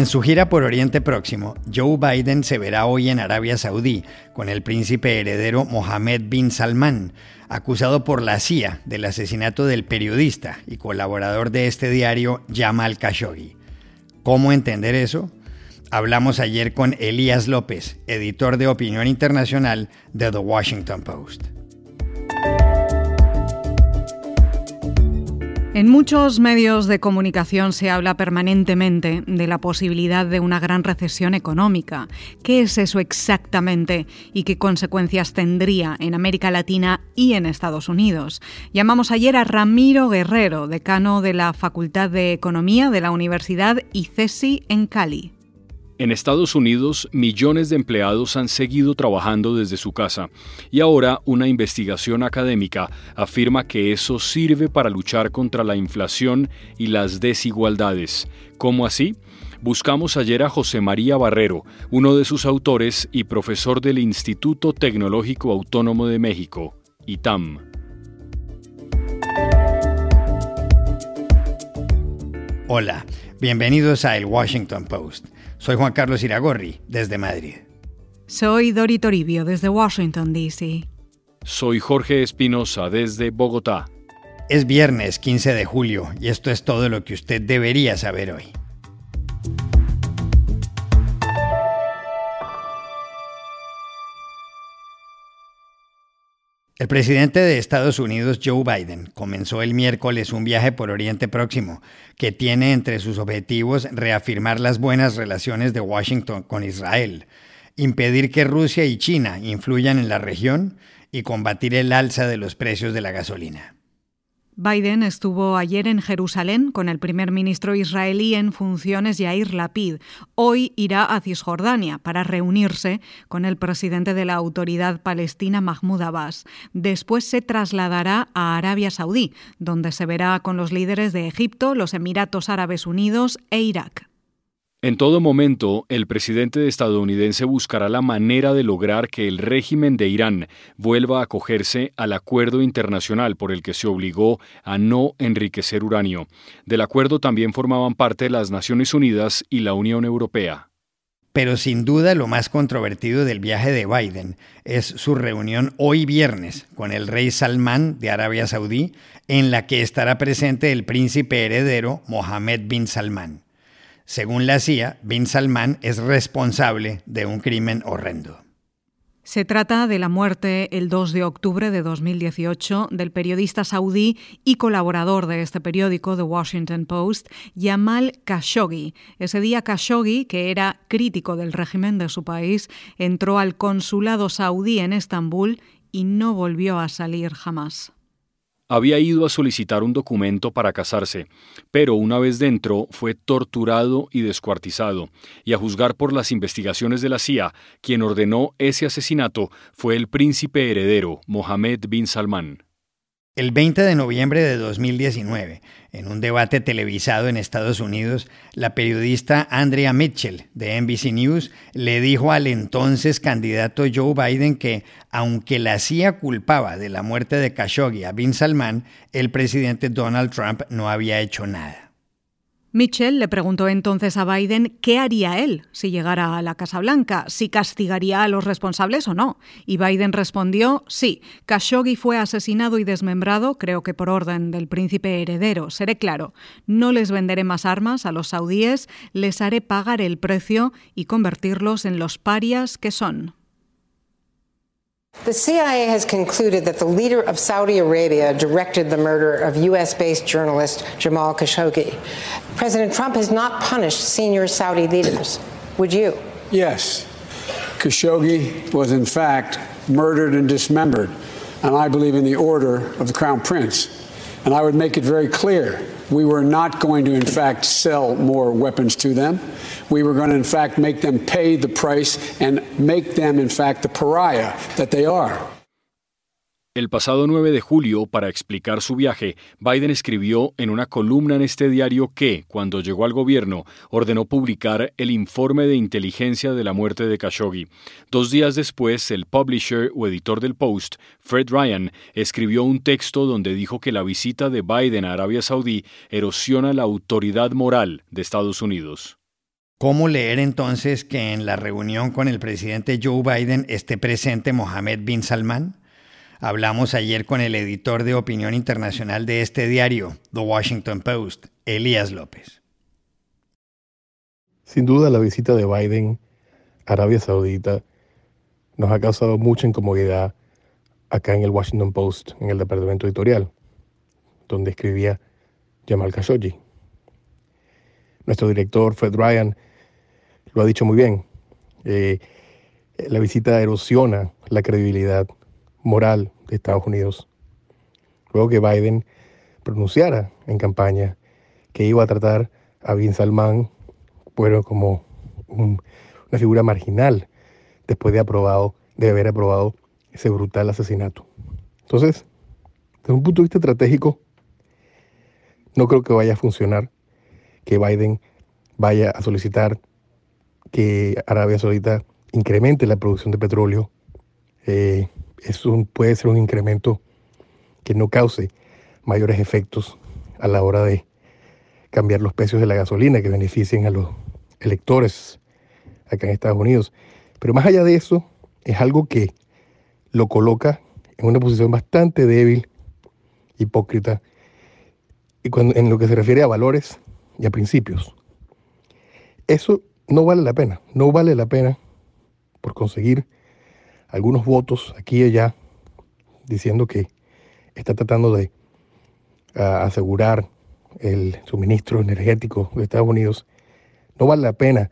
En su gira por Oriente Próximo, Joe Biden se verá hoy en Arabia Saudí con el príncipe heredero Mohammed bin Salman, acusado por la CIA del asesinato del periodista y colaborador de este diario Jamal Khashoggi. ¿Cómo entender eso? Hablamos ayer con Elías López, editor de opinión internacional de The Washington Post. En muchos medios de comunicación se habla permanentemente de la posibilidad de una gran recesión económica. ¿Qué es eso exactamente y qué consecuencias tendría en América Latina y en Estados Unidos? Llamamos ayer a Ramiro Guerrero, decano de la Facultad de Economía de la Universidad ICESI en Cali. En Estados Unidos, millones de empleados han seguido trabajando desde su casa y ahora una investigación académica afirma que eso sirve para luchar contra la inflación y las desigualdades. ¿Cómo así? Buscamos ayer a José María Barrero, uno de sus autores y profesor del Instituto Tecnológico Autónomo de México, ITAM. Hola, bienvenidos a El Washington Post. Soy Juan Carlos Iragorri, desde Madrid. Soy Dori Toribio, desde Washington, D.C. Soy Jorge Espinosa, desde Bogotá. Es viernes 15 de julio y esto es todo lo que usted debería saber hoy. El presidente de Estados Unidos, Joe Biden, comenzó el miércoles un viaje por Oriente Próximo que tiene entre sus objetivos reafirmar las buenas relaciones de Washington con Israel, impedir que Rusia y China influyan en la región y combatir el alza de los precios de la gasolina. Biden estuvo ayer en Jerusalén con el primer ministro israelí en funciones Yair Lapid. Hoy irá a Cisjordania para reunirse con el presidente de la autoridad palestina Mahmoud Abbas. Después se trasladará a Arabia Saudí, donde se verá con los líderes de Egipto, los Emiratos Árabes Unidos e Irak. En todo momento, el presidente estadounidense buscará la manera de lograr que el régimen de Irán vuelva a acogerse al acuerdo internacional por el que se obligó a no enriquecer uranio. Del acuerdo también formaban parte las Naciones Unidas y la Unión Europea. Pero sin duda lo más controvertido del viaje de Biden es su reunión hoy viernes con el rey Salman de Arabia Saudí, en la que estará presente el príncipe heredero Mohammed bin Salman. Según la CIA, Bin Salman es responsable de un crimen horrendo. Se trata de la muerte el 2 de octubre de 2018 del periodista saudí y colaborador de este periódico, The Washington Post, Yamal Khashoggi. Ese día Khashoggi, que era crítico del régimen de su país, entró al consulado saudí en Estambul y no volvió a salir jamás. Había ido a solicitar un documento para casarse, pero una vez dentro fue torturado y descuartizado, y a juzgar por las investigaciones de la CIA, quien ordenó ese asesinato fue el príncipe heredero, Mohammed bin Salman. El 20 de noviembre de 2019, en un debate televisado en Estados Unidos, la periodista Andrea Mitchell de NBC News le dijo al entonces candidato Joe Biden que, aunque la CIA culpaba de la muerte de Khashoggi a Bin Salman, el presidente Donald Trump no había hecho nada. Mitchell le preguntó entonces a Biden qué haría él si llegara a la Casa Blanca, si castigaría a los responsables o no. Y Biden respondió, sí, Khashoggi fue asesinado y desmembrado, creo que por orden del príncipe heredero. Seré claro, no les venderé más armas a los saudíes, les haré pagar el precio y convertirlos en los parias que son. The CIA has concluded that the leader of Saudi Arabia directed the murder of U.S. based journalist Jamal Khashoggi. President Trump has not punished senior Saudi leaders. Would you? Yes. Khashoggi was, in fact, murdered and dismembered, and I believe in the order of the Crown Prince. And I would make it very clear we were not going to, in fact, sell more weapons to them. We were going to, in fact, make them pay the price and make them, in fact, the pariah that they are. El pasado 9 de julio, para explicar su viaje, Biden escribió en una columna en este diario que, cuando llegó al gobierno, ordenó publicar el informe de inteligencia de la muerte de Khashoggi. Dos días después, el publisher o editor del Post, Fred Ryan, escribió un texto donde dijo que la visita de Biden a Arabia Saudí erosiona la autoridad moral de Estados Unidos. ¿Cómo leer entonces que en la reunión con el presidente Joe Biden esté presente Mohammed bin Salman? Hablamos ayer con el editor de opinión internacional de este diario, The Washington Post, Elías López. Sin duda la visita de Biden a Arabia Saudita nos ha causado mucha incomodidad acá en el Washington Post, en el departamento editorial, donde escribía Jamal Khashoggi. Nuestro director, Fred Ryan, lo ha dicho muy bien. Eh, la visita erosiona la credibilidad moral de Estados Unidos. Luego que Biden pronunciara en campaña que iba a tratar a Bin Salman bueno, como una figura marginal después de, aprobado, de haber aprobado ese brutal asesinato. Entonces, desde un punto de vista estratégico, no creo que vaya a funcionar que Biden vaya a solicitar que Arabia Saudita incremente la producción de petróleo. Eh, eso puede ser un incremento que no cause mayores efectos a la hora de cambiar los precios de la gasolina que beneficien a los electores acá en Estados Unidos. Pero más allá de eso, es algo que lo coloca en una posición bastante débil, hipócrita, y cuando, en lo que se refiere a valores y a principios. Eso no vale la pena, no vale la pena por conseguir algunos votos aquí y allá diciendo que está tratando de ah, asegurar el suministro energético de Estados Unidos, no vale la pena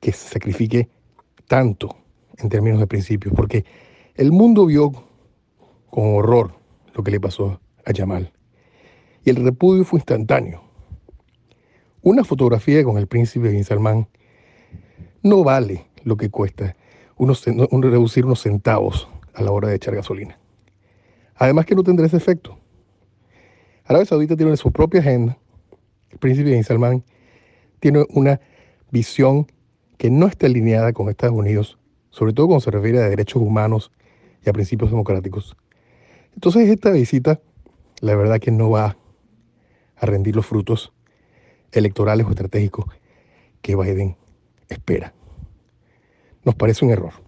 que se sacrifique tanto en términos de principios, porque el mundo vio con horror lo que le pasó a Yamal. Y el repudio fue instantáneo. Una fotografía con el príncipe Bin Salman no vale lo que cuesta unos, reducir unos centavos a la hora de echar gasolina. Además que no tendrá ese efecto. Arabia Saudita tiene su propia agenda. El príncipe Bin Salman tiene una visión que no está alineada con Estados Unidos, sobre todo cuando se refiere a derechos humanos y a principios democráticos. Entonces esta visita, la verdad que no va a rendir los frutos electorales o estratégicos que Biden espera. Nos parece un error.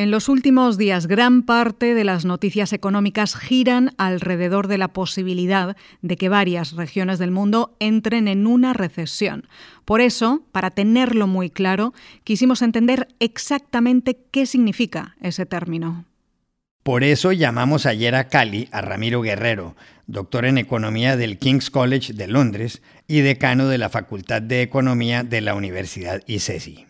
En los últimos días, gran parte de las noticias económicas giran alrededor de la posibilidad de que varias regiones del mundo entren en una recesión. Por eso, para tenerlo muy claro, quisimos entender exactamente qué significa ese término. Por eso llamamos ayer a Cali a Ramiro Guerrero, doctor en Economía del King's College de Londres y decano de la Facultad de Economía de la Universidad ICESI.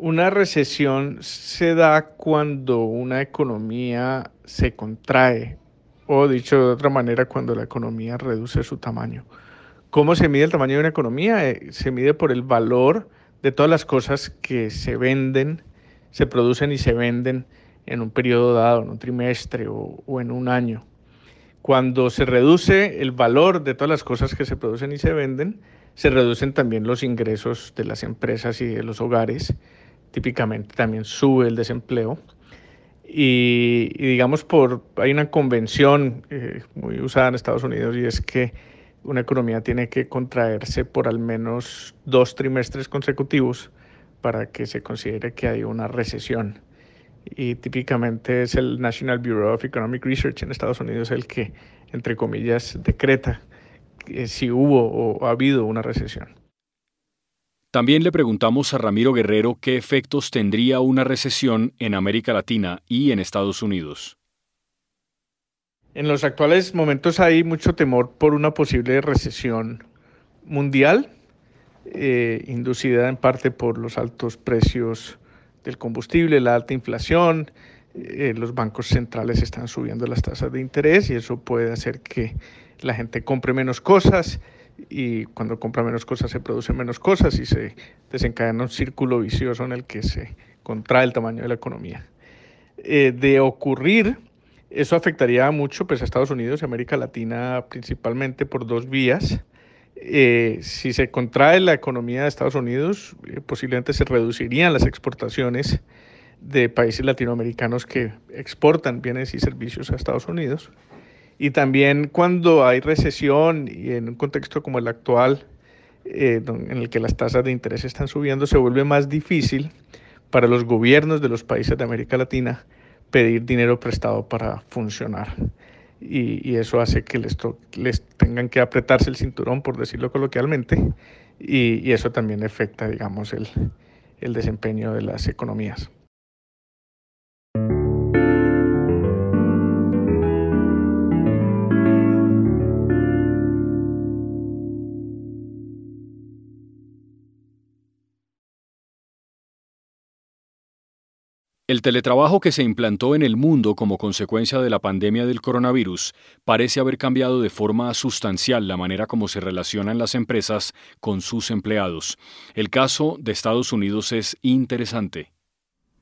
Una recesión se da cuando una economía se contrae, o dicho de otra manera, cuando la economía reduce su tamaño. ¿Cómo se mide el tamaño de una economía? Eh, se mide por el valor de todas las cosas que se venden, se producen y se venden en un periodo dado, en un trimestre o, o en un año. Cuando se reduce el valor de todas las cosas que se producen y se venden, se reducen también los ingresos de las empresas y de los hogares típicamente también sube el desempleo. Y, digamos, por, hay una convención eh, muy usada en Estados Unidos y es que una economía tiene que contraerse por al menos dos trimestres consecutivos para que se considere que hay una recesión. Y típicamente es el National Bureau of Economic Research en Estados Unidos el que, entre comillas, decreta si hubo o ha habido una recesión. También le preguntamos a Ramiro Guerrero qué efectos tendría una recesión en América Latina y en Estados Unidos. En los actuales momentos hay mucho temor por una posible recesión mundial, eh, inducida en parte por los altos precios del combustible, la alta inflación, eh, los bancos centrales están subiendo las tasas de interés y eso puede hacer que la gente compre menos cosas y cuando compra menos cosas se producen menos cosas y se desencadena un círculo vicioso en el que se contrae el tamaño de la economía. Eh, de ocurrir, eso afectaría mucho pues, a Estados Unidos y América Latina principalmente por dos vías. Eh, si se contrae la economía de Estados Unidos, eh, posiblemente se reducirían las exportaciones de países latinoamericanos que exportan bienes y servicios a Estados Unidos. Y también cuando hay recesión y en un contexto como el actual, eh, en el que las tasas de interés están subiendo, se vuelve más difícil para los gobiernos de los países de América Latina pedir dinero prestado para funcionar. Y, eso hace que les, les tengan que apretarse el cinturón, por decirlo coloquialmente, y, eso también afecta, digamos, el desempeño de las economías. El teletrabajo que se implantó en el mundo como consecuencia de la pandemia del coronavirus parece haber cambiado de forma sustancial la manera como se relacionan las empresas con sus empleados. El caso de Estados Unidos es interesante.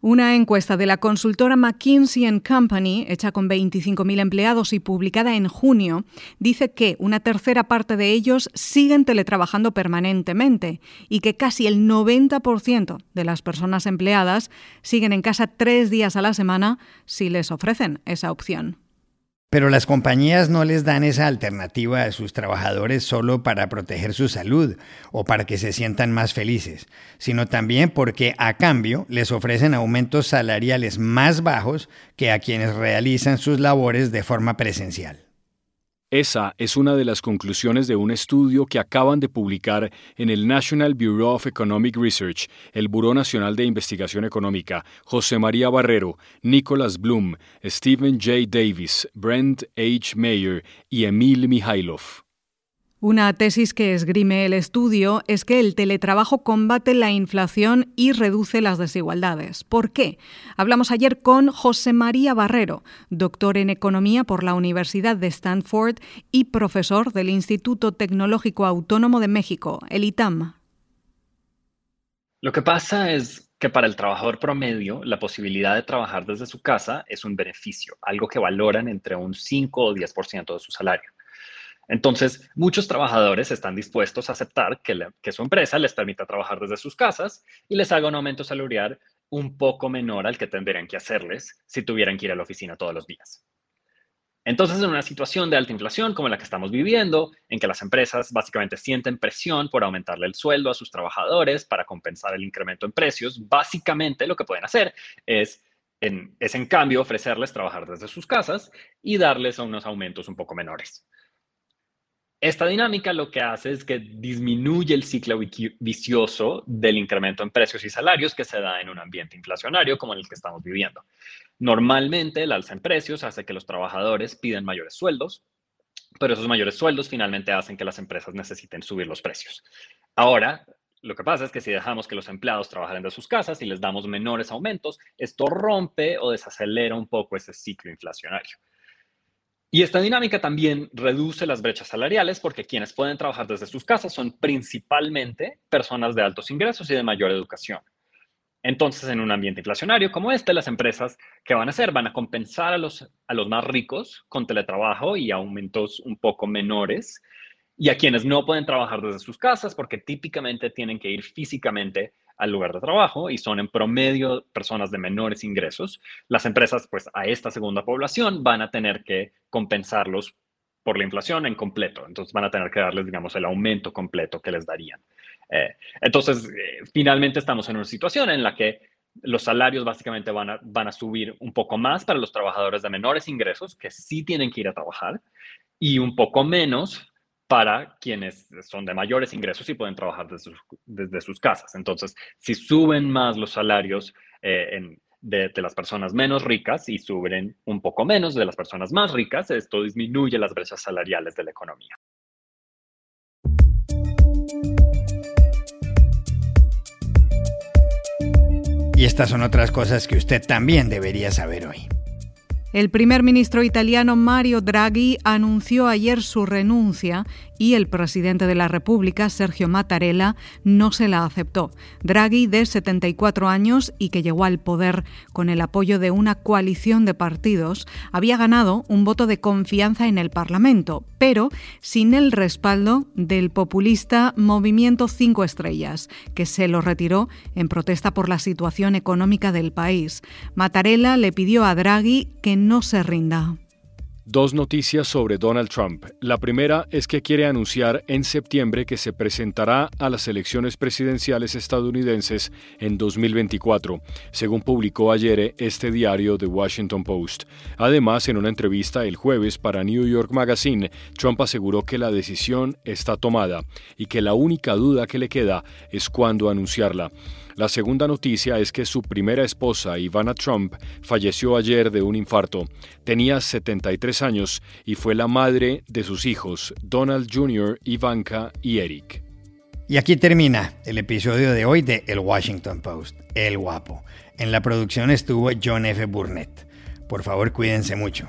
Una encuesta de la consultora McKinsey Company, hecha con 25.000 empleados y publicada en junio, dice que una tercera parte de ellos siguen teletrabajando permanentemente y que casi el 90% de las personas empleadas siguen en casa tres días a la semana si les ofrecen esa opción. Pero las compañías no les dan esa alternativa a sus trabajadores solo para proteger su salud o para que se sientan más felices, sino también porque a cambio les ofrecen aumentos salariales más bajos que a quienes realizan sus labores de forma presencial. Esa es una de las conclusiones de un estudio que acaban de publicar en el National Bureau of Economic Research, el Buró Nacional de Investigación Económica, José María Barrero, Nicholas Bloom, Stephen J. Davis, Brent H. Mayer y Emil Mihailov. Una tesis que esgrime el estudio es que el teletrabajo combate la inflación y reduce las desigualdades. ¿Por qué? Hablamos ayer con José María Barrero, doctor en economía por la Universidad de Stanford y profesor del Instituto Tecnológico Autónomo de México, el ITAM. Lo que pasa es que para el trabajador promedio, la posibilidad de trabajar desde su casa es un beneficio, algo que valoran entre un 5 o 10% de su salario. Entonces, muchos trabajadores están dispuestos a aceptar que, su empresa les permita trabajar desde sus casas y les haga un aumento salarial un poco menor al que tendrían que hacerles si tuvieran que ir a la oficina todos los días. Entonces, en una situación de alta inflación como la que estamos viviendo, en que las empresas básicamente sienten presión por aumentarle el sueldo a sus trabajadores para compensar el incremento en precios, básicamente lo que pueden hacer es en, es en cambio ofrecerles trabajar desde sus casas y darles unos aumentos un poco menores. Esta dinámica lo que hace es que disminuye el ciclo vicioso del incremento en precios y salarios que se da en un ambiente inflacionario como el que estamos viviendo. Normalmente el alza en precios hace que los trabajadores piden mayores sueldos, pero esos mayores sueldos finalmente hacen que las empresas necesiten subir los precios. Ahora, lo que pasa es que si dejamos que los empleados trabajen de sus casas y les damos menores aumentos, esto rompe o desacelera un poco ese ciclo inflacionario. Y esta dinámica también reduce las brechas salariales porque quienes pueden trabajar desde sus casas son principalmente personas de altos ingresos y de mayor educación. Entonces, en un ambiente inflacionario como este, las empresas, ¿qué van a hacer? Van a compensar a los, a los más ricos con teletrabajo y aumentos un poco menores, y a quienes no pueden trabajar desde sus casas porque típicamente tienen que ir físicamente al lugar de trabajo y son en promedio personas de menores ingresos, las empresas, pues a esta segunda población van a tener que compensarlos por la inflación en completo. Entonces van a tener que darles, digamos, el aumento completo que les darían. Eh, entonces, eh, finalmente estamos en una situación en la que los salarios básicamente van a, van a subir un poco más para los trabajadores de menores ingresos que sí tienen que ir a trabajar y un poco menos para quienes son de mayores ingresos y pueden trabajar desde, sus, casas. Entonces, si suben más los salarios eh, de, las personas menos ricas y suben un poco menos de las personas más ricas, esto disminuye las brechas salariales de la economía. Y estas son otras cosas que usted también debería saber hoy. El primer ministro italiano Mario Draghi anunció ayer su renuncia y el presidente de la República, Sergio Mattarella, no se la aceptó. Draghi, de 74 años y que llegó al poder con el apoyo de una coalición de partidos, había ganado un voto de confianza en el Parlamento, pero sin el respaldo del populista Movimiento Cinco Estrellas, que se lo retiró en protesta por la situación económica del país. Mattarella le pidió a Draghi que no se rinda. Dos noticias sobre Donald Trump. La primera es que quiere anunciar en septiembre que se presentará a las elecciones presidenciales estadounidenses en 2024, según publicó ayer este diario The Washington Post. Además, en una entrevista el jueves para New York Magazine, Trump aseguró que la decisión está tomada y que la única duda que le queda es cuándo anunciarla. La segunda noticia es que su primera esposa, Ivana Trump, falleció ayer de un infarto. Tenía 73 años y fue la madre de sus hijos, Donald Jr., Ivanka y Eric. Y aquí termina el episodio de hoy de El Washington Post, El Guapo. En la producción estuvo John F. Burnett. Por favor, cuídense mucho